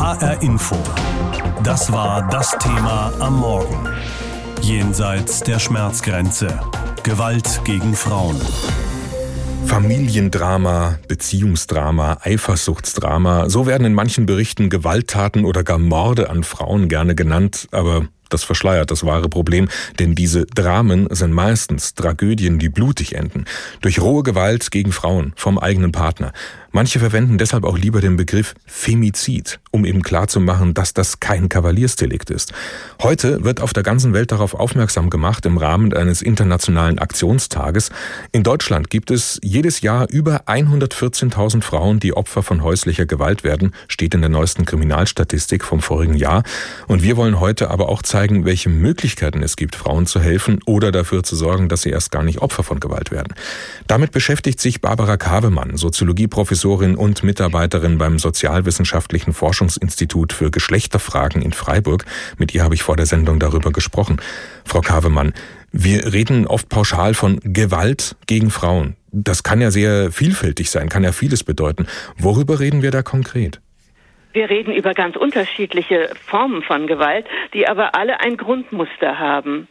HR Info. Das war das Thema am Morgen. Jenseits der Schmerzgrenze. Gewalt gegen Frauen. Familiendrama, Beziehungsdrama, Eifersuchtsdrama, so werden in manchen Berichten Gewalttaten oder gar Morde an Frauen gerne genannt, aber das verschleiert das wahre Problem, denn diese Dramen sind meistens Tragödien, die blutig enden. Durch rohe Gewalt gegen Frauen vom eigenen Partner. Manche verwenden deshalb auch lieber den Begriff Femizid, um eben klarzumachen, dass das kein Kavaliersdelikt ist. Heute wird auf der ganzen Welt darauf aufmerksam gemacht im Rahmen eines internationalen Aktionstages. In Deutschland gibt es jedes Jahr über 114.000 Frauen, die Opfer von häuslicher Gewalt werden, steht in der neuesten Kriminalstatistik vom vorigen Jahr. Und wir wollen heute aber auch zeigen, welche Möglichkeiten es gibt, Frauen zu helfen oder dafür zu sorgen, dass sie erst gar nicht Opfer von Gewalt werden. Damit beschäftigt sich Barbara Kavemann, Soziologieprofessorin Professorin und Mitarbeiterin beim Sozialwissenschaftlichen Forschungsinstitut für Geschlechterfragen in Freiburg. Mit ihr habe ich vor der Sendung darüber gesprochen. Frau Kavemann, wir reden oft pauschal von Gewalt gegen Frauen. Das kann ja sehr vielfältig sein, kann ja vieles bedeuten. Worüber reden wir da konkret? Wir reden über ganz unterschiedliche Formen von Gewalt, die aber alle ein Grundmuster haben.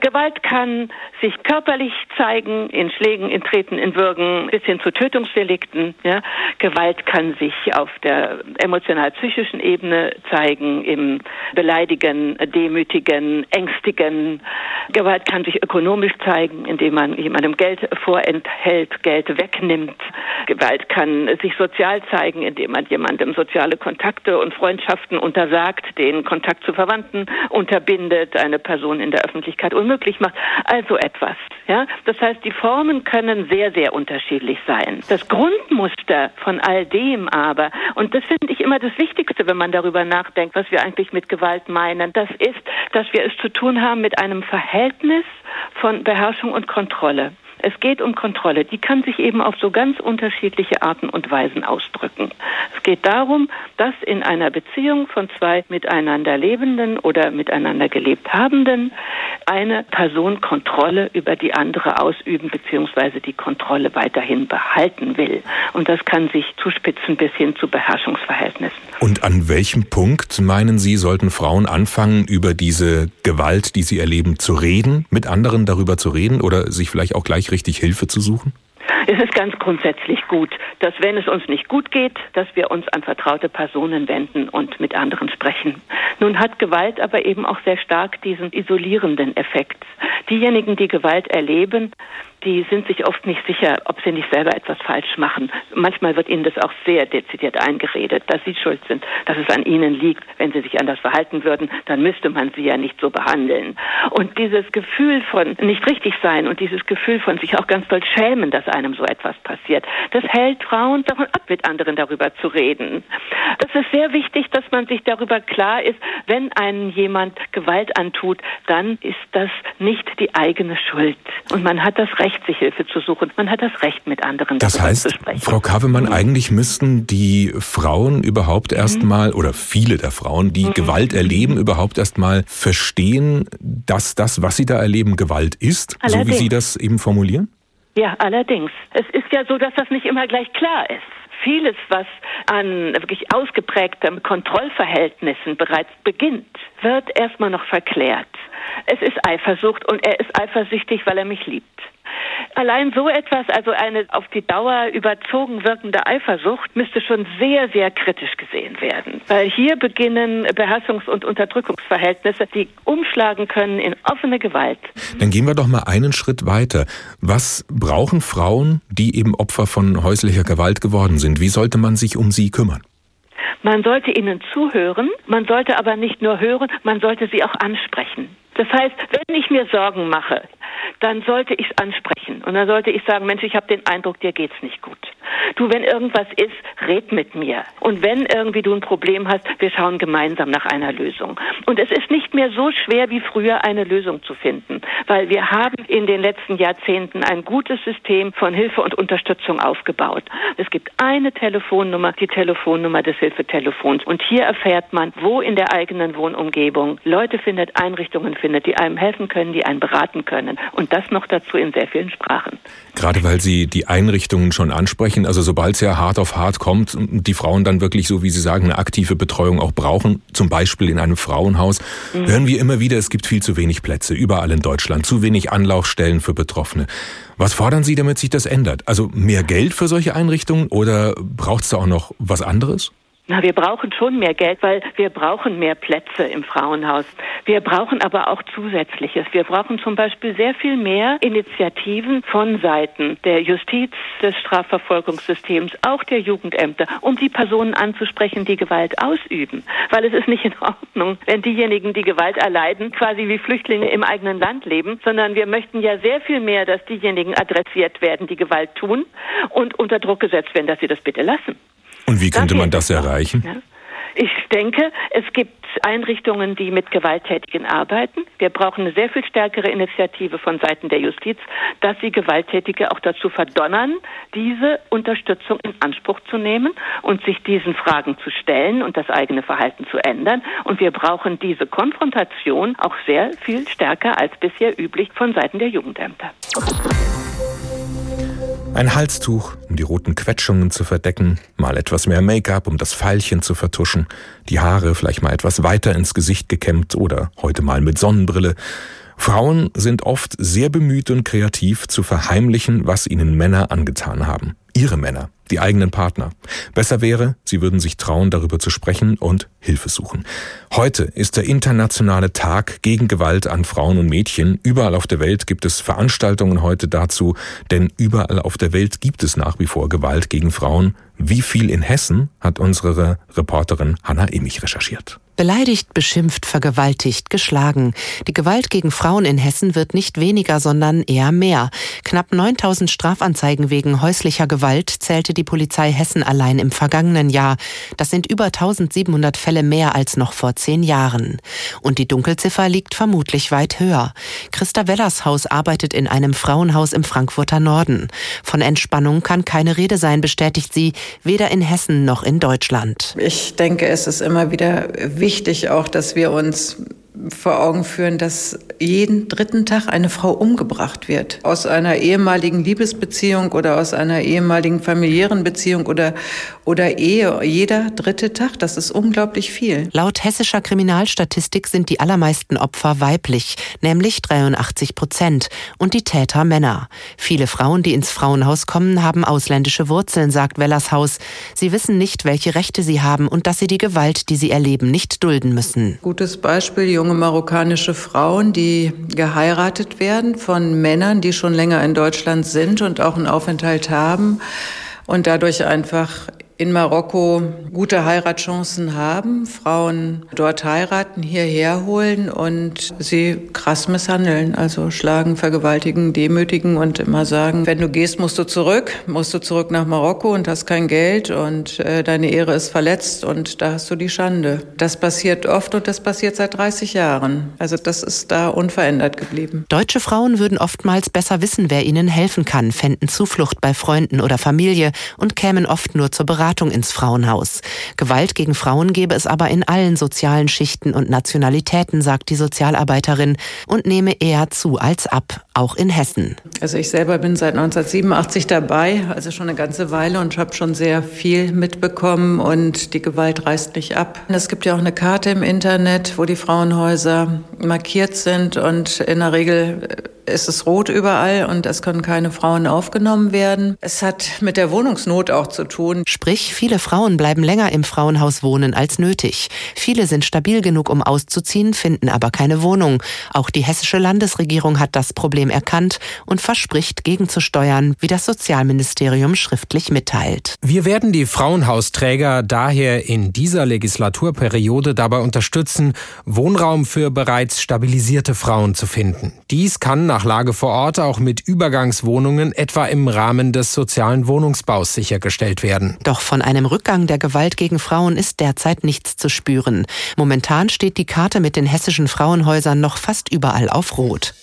Gewalt kann sich körperlich zeigen, in Schlägen, in Treten, in Würgen, bis hin zu Tötungsdelikten. Ja. Gewalt kann sich auf der emotional-psychischen Ebene zeigen, im Beleidigen, Demütigen, Ängstigen. Gewalt kann sich ökonomisch zeigen, indem man jemandem Geld vorenthält, Geld wegnimmt. Gewalt kann sich sozial zeigen, indem man jemandem soziale Kontakte und Freundschaften untersagt, den Kontakt zu Verwandten unterbindet, eine Person in der Öffentlichkeit unmöglich macht. Also etwas. Ja? Das heißt, die Formen können sehr, sehr unterschiedlich sein. Das Grundmuster von all dem aber, und das finde ich immer das Wichtigste, wenn man darüber nachdenkt, was wir eigentlich mit Gewalt meinen, das ist, dass wir es zu tun haben mit einem Verhältnis von Beherrschung und Kontrolle. Es geht um Kontrolle. Die kann sich eben auf so ganz unterschiedliche Arten und Weisen ausdrücken. Es geht darum, dass in einer Beziehung von zwei miteinander lebenden oder miteinander gelebt habenden eine Person Kontrolle über die andere ausüben bzw. die Kontrolle weiterhin behalten will. Und das kann sich zuspitzen bis hin zu Beherrschungsverhältnissen. Und an welchem Punkt meinen Sie, sollten Frauen anfangen, über diese Gewalt, die sie erleben, zu reden, mit anderen darüber zu reden oder sich vielleicht auch gleich richtig Hilfe zu suchen? Es ist ganz grundsätzlich gut, dass wenn es uns nicht gut geht, dass wir uns an vertraute Personen wenden und mit anderen sprechen. Nun hat Gewalt aber eben auch sehr stark diesen isolierenden Effekt. Diejenigen, die Gewalt erleben, die sind sich oft nicht sicher, ob sie nicht selber etwas falsch machen. Manchmal wird ihnen das auch sehr dezidiert eingeredet, dass sie schuld sind, dass es an ihnen liegt. Wenn sie sich anders verhalten würden, dann müsste man sie ja nicht so behandeln. Und dieses Gefühl von nicht richtig sein und dieses Gefühl von sich auch ganz doll schämen, dass einem so etwas passiert, das hält Frauen davon ab, mit anderen darüber zu reden. Das ist sehr wichtig, dass man sich darüber klar ist, wenn einem jemand Gewalt antut, dann ist das nicht die eigene Schuld. Und man hat das Recht, sich Hilfe zu suchen. Man hat das Recht, mit anderen das heißt, zu sprechen. Frau Kavemann, mhm. eigentlich müssten die Frauen überhaupt erstmal, mhm. oder viele der Frauen, die mhm. Gewalt erleben, überhaupt erstmal verstehen, dass das, was sie da erleben, Gewalt ist, allerdings. so wie Sie das eben formulieren? Ja, allerdings. Es ist ja so, dass das nicht immer gleich klar ist vieles, was an wirklich ausgeprägten Kontrollverhältnissen bereits beginnt, wird erstmal noch verklärt. Es ist Eifersucht und er ist eifersüchtig, weil er mich liebt. Allein so etwas, also eine auf die Dauer überzogen wirkende Eifersucht, müsste schon sehr, sehr kritisch gesehen werden. Weil hier beginnen Beherrschungs- und Unterdrückungsverhältnisse, die umschlagen können in offene Gewalt. Dann gehen wir doch mal einen Schritt weiter. Was brauchen Frauen, die eben Opfer von häuslicher Gewalt geworden sind? Wie sollte man sich um sie kümmern? Man sollte ihnen zuhören, man sollte aber nicht nur hören, man sollte sie auch ansprechen. Das heißt, wenn ich mir Sorgen mache, dann sollte ich es ansprechen. Und dann sollte ich sagen, Mensch, ich habe den Eindruck, dir geht's nicht gut. Du, wenn irgendwas ist, red mit mir. Und wenn irgendwie du ein Problem hast, wir schauen gemeinsam nach einer Lösung. Und es ist nicht mehr so schwer wie früher, eine Lösung zu finden, weil wir haben in den letzten Jahrzehnten ein gutes System von Hilfe und Unterstützung aufgebaut. Es gibt eine Telefonnummer, die Telefonnummer des Hilfetelefons. Und hier erfährt man, wo in der eigenen Wohnumgebung Leute findet, Einrichtungen findet, die einem helfen können, die einen beraten können. Und das noch dazu in sehr vielen Sprachen. Gerade weil Sie die Einrichtungen schon ansprechen, also sobald es ja hart auf hart kommt, die Frauen dann wirklich, so wie Sie sagen, eine aktive Betreuung auch brauchen, zum Beispiel in einem Frauenhaus, mhm. hören wir immer wieder, es gibt viel zu wenig Plätze, überall in Deutschland, zu wenig Anlaufstellen für Betroffene. Was fordern Sie, damit sich das ändert? Also mehr Geld für solche Einrichtungen oder braucht es da auch noch was anderes? Na, wir brauchen schon mehr Geld, weil wir brauchen mehr Plätze im Frauenhaus. Wir brauchen aber auch Zusätzliches. Wir brauchen zum Beispiel sehr viel mehr Initiativen von Seiten der Justiz, des Strafverfolgungssystems, auch der Jugendämter, um die Personen anzusprechen, die Gewalt ausüben. Weil es ist nicht in Ordnung, wenn diejenigen, die Gewalt erleiden, quasi wie Flüchtlinge im eigenen Land leben, sondern wir möchten ja sehr viel mehr, dass diejenigen adressiert werden, die Gewalt tun und unter Druck gesetzt werden, dass sie das bitte lassen. Und wie könnte man das erreichen? Ja. Ich denke, es gibt Einrichtungen, die mit Gewalttätigen arbeiten. Wir brauchen eine sehr viel stärkere Initiative von Seiten der Justiz, dass sie Gewalttätige auch dazu verdonnern, diese Unterstützung in Anspruch zu nehmen und sich diesen Fragen zu stellen und das eigene Verhalten zu ändern. Und wir brauchen diese Konfrontation auch sehr viel stärker als bisher üblich von Seiten der Jugendämter. Ein Halstuch, um die roten Quetschungen zu verdecken, mal etwas mehr Make-up, um das Pfeilchen zu vertuschen, die Haare vielleicht mal etwas weiter ins Gesicht gekämmt oder heute mal mit Sonnenbrille. Frauen sind oft sehr bemüht und kreativ zu verheimlichen, was ihnen Männer angetan haben. Ihre Männer die eigenen Partner. Besser wäre, sie würden sich trauen, darüber zu sprechen und Hilfe suchen. Heute ist der internationale Tag gegen Gewalt an Frauen und Mädchen. Überall auf der Welt gibt es Veranstaltungen heute dazu, denn überall auf der Welt gibt es nach wie vor Gewalt gegen Frauen. Wie viel in Hessen hat unsere Reporterin Hanna Emich recherchiert. Beleidigt, beschimpft, vergewaltigt, geschlagen. Die Gewalt gegen Frauen in Hessen wird nicht weniger, sondern eher mehr. Knapp 9000 Strafanzeigen wegen häuslicher Gewalt zählte die Polizei Hessen allein im vergangenen Jahr. Das sind über 1700 Fälle mehr als noch vor zehn Jahren. Und die Dunkelziffer liegt vermutlich weit höher. Christa Wellershaus arbeitet in einem Frauenhaus im Frankfurter Norden. Von Entspannung kann keine Rede sein, bestätigt sie, weder in Hessen noch in Deutschland. Ich denke, es ist immer wieder wichtig auch, dass wir uns vor Augen führen, dass jeden dritten Tag eine Frau umgebracht wird. Aus einer ehemaligen Liebesbeziehung oder aus einer ehemaligen familiären Beziehung oder, oder Ehe. Jeder dritte Tag, das ist unglaublich viel. Laut hessischer Kriminalstatistik sind die allermeisten Opfer weiblich, nämlich 83 Prozent, und die Täter Männer. Viele Frauen, die ins Frauenhaus kommen, haben ausländische Wurzeln, sagt Wellershaus. Sie wissen nicht, welche Rechte sie haben und dass sie die Gewalt, die sie erleben, nicht dulden müssen. Gutes Beispiel, junge marokkanische Frauen, die geheiratet werden von Männern, die schon länger in Deutschland sind und auch einen Aufenthalt haben und dadurch einfach in Marokko gute Heiratschancen haben, Frauen dort heiraten, hierher holen und sie krass misshandeln, also schlagen, vergewaltigen, demütigen und immer sagen, wenn du gehst, musst du zurück, musst du zurück nach Marokko und hast kein Geld und äh, deine Ehre ist verletzt und da hast du die Schande. Das passiert oft und das passiert seit 30 Jahren. Also das ist da unverändert geblieben. Deutsche Frauen würden oftmals besser wissen, wer ihnen helfen kann, fänden Zuflucht bei Freunden oder Familie und kämen oft nur zur Beratung Beratung ins Frauenhaus. Gewalt gegen Frauen gebe es aber in allen sozialen Schichten und Nationalitäten, sagt die Sozialarbeiterin, und nehme eher zu als ab, auch in Hessen. Also ich selber bin seit 1987 dabei, also schon eine ganze Weile und habe schon sehr viel mitbekommen und die Gewalt reißt nicht ab. Es gibt ja auch eine Karte im Internet, wo die Frauenhäuser markiert sind und in der Regel ist es rot überall und es können keine Frauen aufgenommen werden. Es hat mit der Wohnungsnot auch zu tun. Sprich, viele Frauen bleiben länger im Frauenhaus wohnen als nötig. Viele sind stabil genug, um auszuziehen, finden aber keine Wohnung. Auch die hessische Landesregierung hat das Problem erkannt und verspricht gegenzusteuern, wie das Sozialministerium schriftlich mitteilt. Wir werden die Frauenhausträger daher in dieser Legislaturperiode dabei unterstützen, Wohnraum für bereits stabilisierte Frauen zu finden. Dies kann nach nach Lage vor Ort auch mit Übergangswohnungen etwa im Rahmen des sozialen Wohnungsbaus sichergestellt werden. Doch von einem Rückgang der Gewalt gegen Frauen ist derzeit nichts zu spüren. Momentan steht die Karte mit den hessischen Frauenhäusern noch fast überall auf Rot.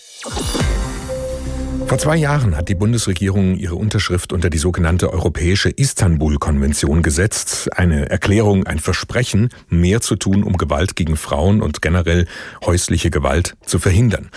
Vor zwei Jahren hat die Bundesregierung ihre Unterschrift unter die sogenannte Europäische Istanbul-Konvention gesetzt. Eine Erklärung, ein Versprechen, mehr zu tun, um Gewalt gegen Frauen und generell häusliche Gewalt zu verhindern.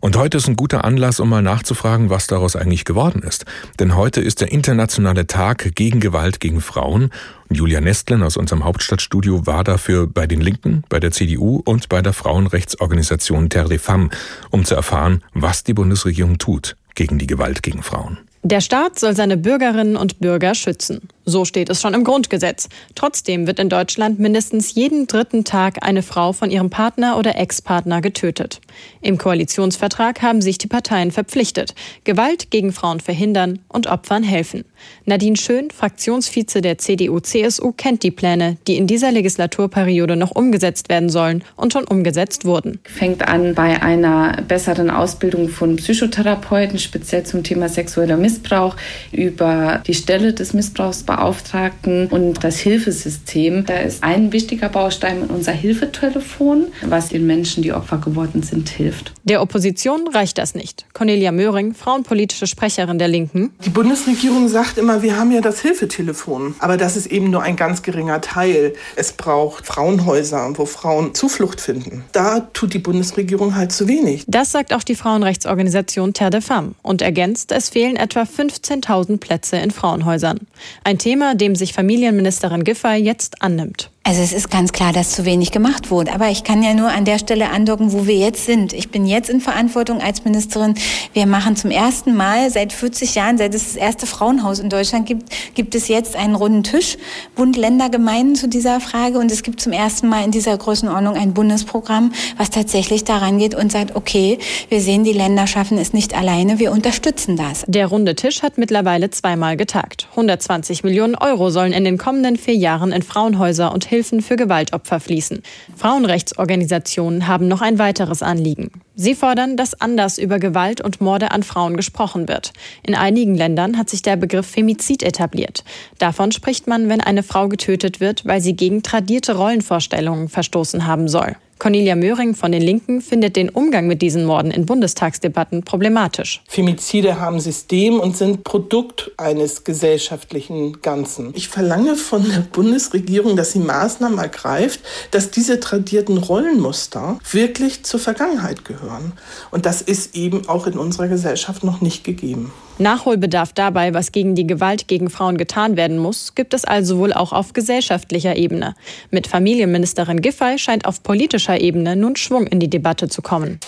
Und heute ist ein guter Anlass, um mal nachzufragen, was daraus eigentlich geworden ist. Denn heute ist der internationale Tag gegen Gewalt gegen Frauen. Und Julia Nestlen aus unserem Hauptstadtstudio war dafür bei den Linken, bei der CDU und bei der Frauenrechtsorganisation Terre des Femmes, um zu erfahren, was die Bundesregierung tut gegen die Gewalt gegen Frauen. Der Staat soll seine Bürgerinnen und Bürger schützen. So steht es schon im Grundgesetz. Trotzdem wird in Deutschland mindestens jeden dritten Tag eine Frau von ihrem Partner oder Ex-Partner getötet. Im Koalitionsvertrag haben sich die Parteien verpflichtet, Gewalt gegen Frauen verhindern und Opfern helfen. Nadine Schön, Fraktionsvize der CDU-CSU, kennt die Pläne, die in dieser Legislaturperiode noch umgesetzt werden sollen und schon umgesetzt wurden. Fängt an bei einer besseren Ausbildung von Psychotherapeuten, speziell zum Thema sexueller Missbrauch Missbrauch, über die Stelle des Missbrauchsbeauftragten und das Hilfesystem. Da ist ein wichtiger Baustein unser Hilfetelefon, was den Menschen, die Opfer geworden sind, hilft. Der Opposition reicht das nicht. Cornelia Möhring, frauenpolitische Sprecherin der Linken. Die Bundesregierung sagt immer, wir haben ja das Hilfetelefon. Aber das ist eben nur ein ganz geringer Teil. Es braucht Frauenhäuser, wo Frauen Zuflucht finden. Da tut die Bundesregierung halt zu wenig. Das sagt auch die Frauenrechtsorganisation Terre de Femme und ergänzt, es fehlen etwa etwa 15.000 Plätze in Frauenhäusern. Ein Thema, dem sich Familienministerin Giffey jetzt annimmt. Also es ist ganz klar, dass zu wenig gemacht wurde. Aber ich kann ja nur an der Stelle andocken, wo wir jetzt sind. Ich bin jetzt in Verantwortung als Ministerin. Wir machen zum ersten Mal seit 40 Jahren, seit es das erste Frauenhaus in Deutschland gibt, gibt es jetzt einen runden Tisch, Bund, Länder, Gemeinden zu dieser Frage. Und es gibt zum ersten Mal in dieser Größenordnung ein Bundesprogramm, was tatsächlich daran geht und sagt, okay, wir sehen, die Länder schaffen es nicht alleine, wir unterstützen das. Der runde Tisch hat mittlerweile zweimal getagt. 120 Millionen Euro sollen in den kommenden vier Jahren in Frauenhäuser und Hilfen für Gewaltopfer fließen. Frauenrechtsorganisationen haben noch ein weiteres Anliegen. Sie fordern, dass anders über Gewalt und Morde an Frauen gesprochen wird. In einigen Ländern hat sich der Begriff Femizid etabliert. Davon spricht man, wenn eine Frau getötet wird, weil sie gegen tradierte Rollenvorstellungen verstoßen haben soll. Cornelia Möhring von den Linken findet den Umgang mit diesen Morden in Bundestagsdebatten problematisch. Femizide haben System und sind Produkt eines gesellschaftlichen Ganzen. Ich verlange von der Bundesregierung, dass sie Maßnahmen ergreift, dass diese tradierten Rollenmuster wirklich zur Vergangenheit gehören. Und das ist eben auch in unserer Gesellschaft noch nicht gegeben. Nachholbedarf dabei, was gegen die Gewalt gegen Frauen getan werden muss, gibt es also wohl auch auf gesellschaftlicher Ebene. Mit Familienministerin Giffey scheint auf politischer Ebene nun Schwung in die Debatte zu kommen.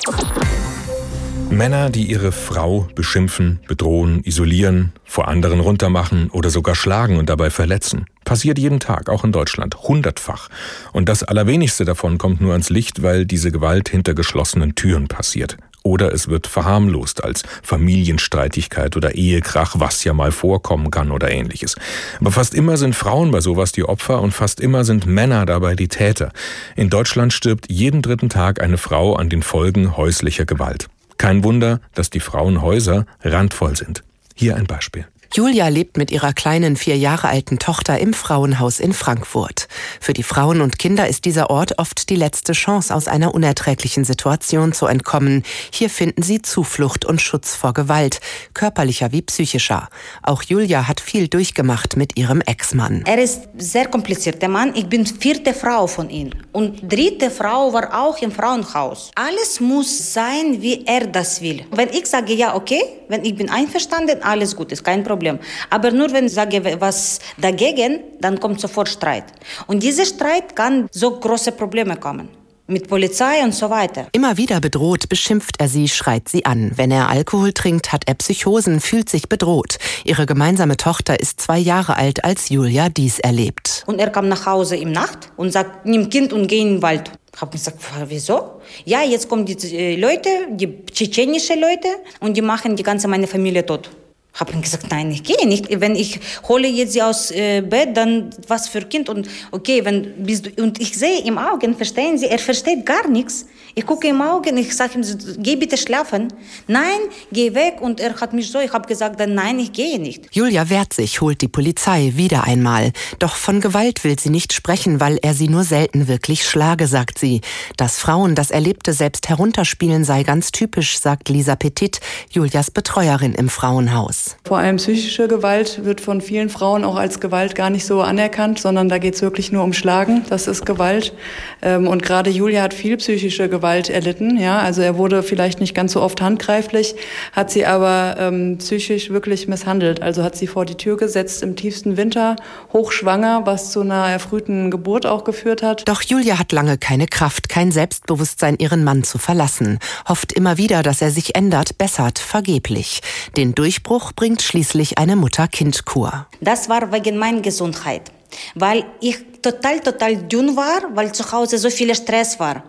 Männer, die ihre Frau beschimpfen, bedrohen, isolieren, vor anderen runtermachen oder sogar schlagen und dabei verletzen. Passiert jeden Tag, auch in Deutschland, hundertfach. Und das Allerwenigste davon kommt nur ans Licht, weil diese Gewalt hinter geschlossenen Türen passiert. Oder es wird verharmlost als Familienstreitigkeit oder Ehekrach, was ja mal vorkommen kann oder ähnliches. Aber fast immer sind Frauen bei sowas die Opfer und fast immer sind Männer dabei die Täter. In Deutschland stirbt jeden dritten Tag eine Frau an den Folgen häuslicher Gewalt. Kein Wunder, dass die Frauenhäuser randvoll sind. Hier ein Beispiel. Julia lebt mit ihrer kleinen vier Jahre alten Tochter im Frauenhaus in Frankfurt. Für die Frauen und Kinder ist dieser Ort oft die letzte Chance, aus einer unerträglichen Situation zu entkommen. Hier finden sie Zuflucht und Schutz vor Gewalt, körperlicher wie psychischer. Auch Julia hat viel durchgemacht mit ihrem Ex-Mann. Er ist sehr komplizierter Mann. Ich bin vierte Frau von ihm. Und dritte Frau war auch im Frauenhaus. Alles muss sein, wie er das will. Wenn ich sage, ja, okay, wenn ich bin einverstanden, alles gut, ist kein Problem. Problem. Aber nur wenn ich sage was dagegen, dann kommt sofort Streit. Und dieser Streit kann so große Probleme kommen mit Polizei und so weiter. Immer wieder bedroht, beschimpft er sie, schreit sie an. Wenn er Alkohol trinkt, hat er Psychosen, fühlt sich bedroht. Ihre gemeinsame Tochter ist zwei Jahre alt, als Julia dies erlebt. Und er kam nach Hause im Nacht und sagt, nimm Kind und geh in den Wald. Ich habe gesagt, wieso? Ja, jetzt kommen die äh, Leute, die tschetschenische Leute, und die machen die ganze meine Familie tot. Habe ihm gesagt, nein, ich gehe nicht. Wenn ich hole jetzt sie aus äh, Bett, dann was für Kind und okay, wenn bist du und ich sehe im Augen, verstehen Sie, er versteht gar nichts. Ich gucke im Augen, ich sage ihm, geh bitte schlafen. Nein, geh weg und er hat mich so, ich habe gesagt, dann nein, ich gehe nicht. Julia wehrt sich, holt die Polizei wieder einmal. Doch von Gewalt will sie nicht sprechen, weil er sie nur selten wirklich schlage, sagt sie. Dass Frauen das Erlebte selbst herunterspielen sei ganz typisch, sagt Lisa Petit, Julias Betreuerin im Frauenhaus. Vor allem psychische Gewalt wird von vielen Frauen auch als Gewalt gar nicht so anerkannt, sondern da geht es wirklich nur um Schlagen. Das ist Gewalt. Ähm, und gerade Julia hat viel psychische Gewalt erlitten. Ja, also er wurde vielleicht nicht ganz so oft handgreiflich, hat sie aber ähm, psychisch wirklich misshandelt. Also hat sie vor die Tür gesetzt im tiefsten Winter, hochschwanger, was zu einer erfrühten Geburt auch geführt hat. Doch Julia hat lange keine Kraft, kein Selbstbewusstsein, ihren Mann zu verlassen. Hofft immer wieder, dass er sich ändert, bessert, vergeblich. Den Durchbruch bringt schließlich eine Mutter-Kind-Kur. Das war wegen meiner Gesundheit, weil ich total, total dünn war, weil zu Hause so viel Stress war.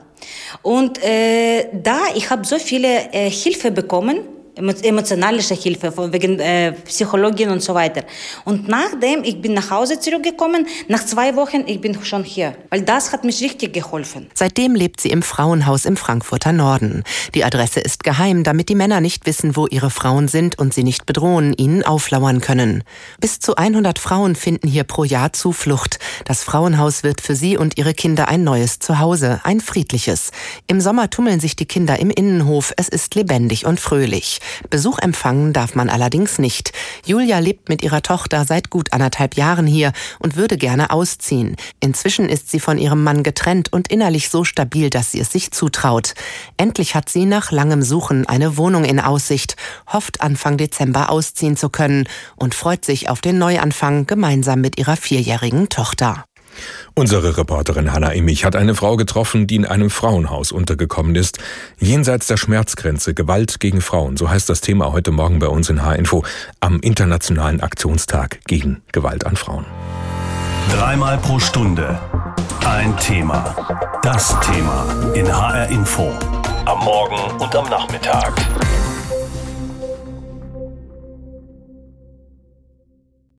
Und äh, da, ich habe so viele äh, Hilfe bekommen, emotionalische Hilfe wegen äh, Psychologin und so weiter. Und nachdem ich bin nach Hause zurückgekommen, nach zwei Wochen ich bin schon hier, weil das hat mich richtig geholfen. Seitdem lebt sie im Frauenhaus im Frankfurter Norden. Die Adresse ist geheim, damit die Männer nicht wissen, wo ihre Frauen sind und sie nicht bedrohen, ihnen auflauern können. Bis zu 100 Frauen finden hier pro Jahr Zuflucht. Das Frauenhaus wird für sie und ihre Kinder ein neues Zuhause, ein friedliches. Im Sommer tummeln sich die Kinder im Innenhof. Es ist lebendig und fröhlich. Besuch empfangen darf man allerdings nicht. Julia lebt mit ihrer Tochter seit gut anderthalb Jahren hier und würde gerne ausziehen. Inzwischen ist sie von ihrem Mann getrennt und innerlich so stabil, dass sie es sich zutraut. Endlich hat sie nach langem Suchen eine Wohnung in Aussicht, hofft Anfang Dezember ausziehen zu können und freut sich auf den Neuanfang gemeinsam mit ihrer vierjährigen Tochter. Unsere Reporterin Hanna Immich hat eine Frau getroffen, die in einem Frauenhaus untergekommen ist. Jenseits der Schmerzgrenze, Gewalt gegen Frauen, so heißt das Thema heute Morgen bei uns in H-Info am Internationalen Aktionstag gegen Gewalt an Frauen. Dreimal pro Stunde ein Thema. Das Thema in HR Info. Am Morgen und am Nachmittag.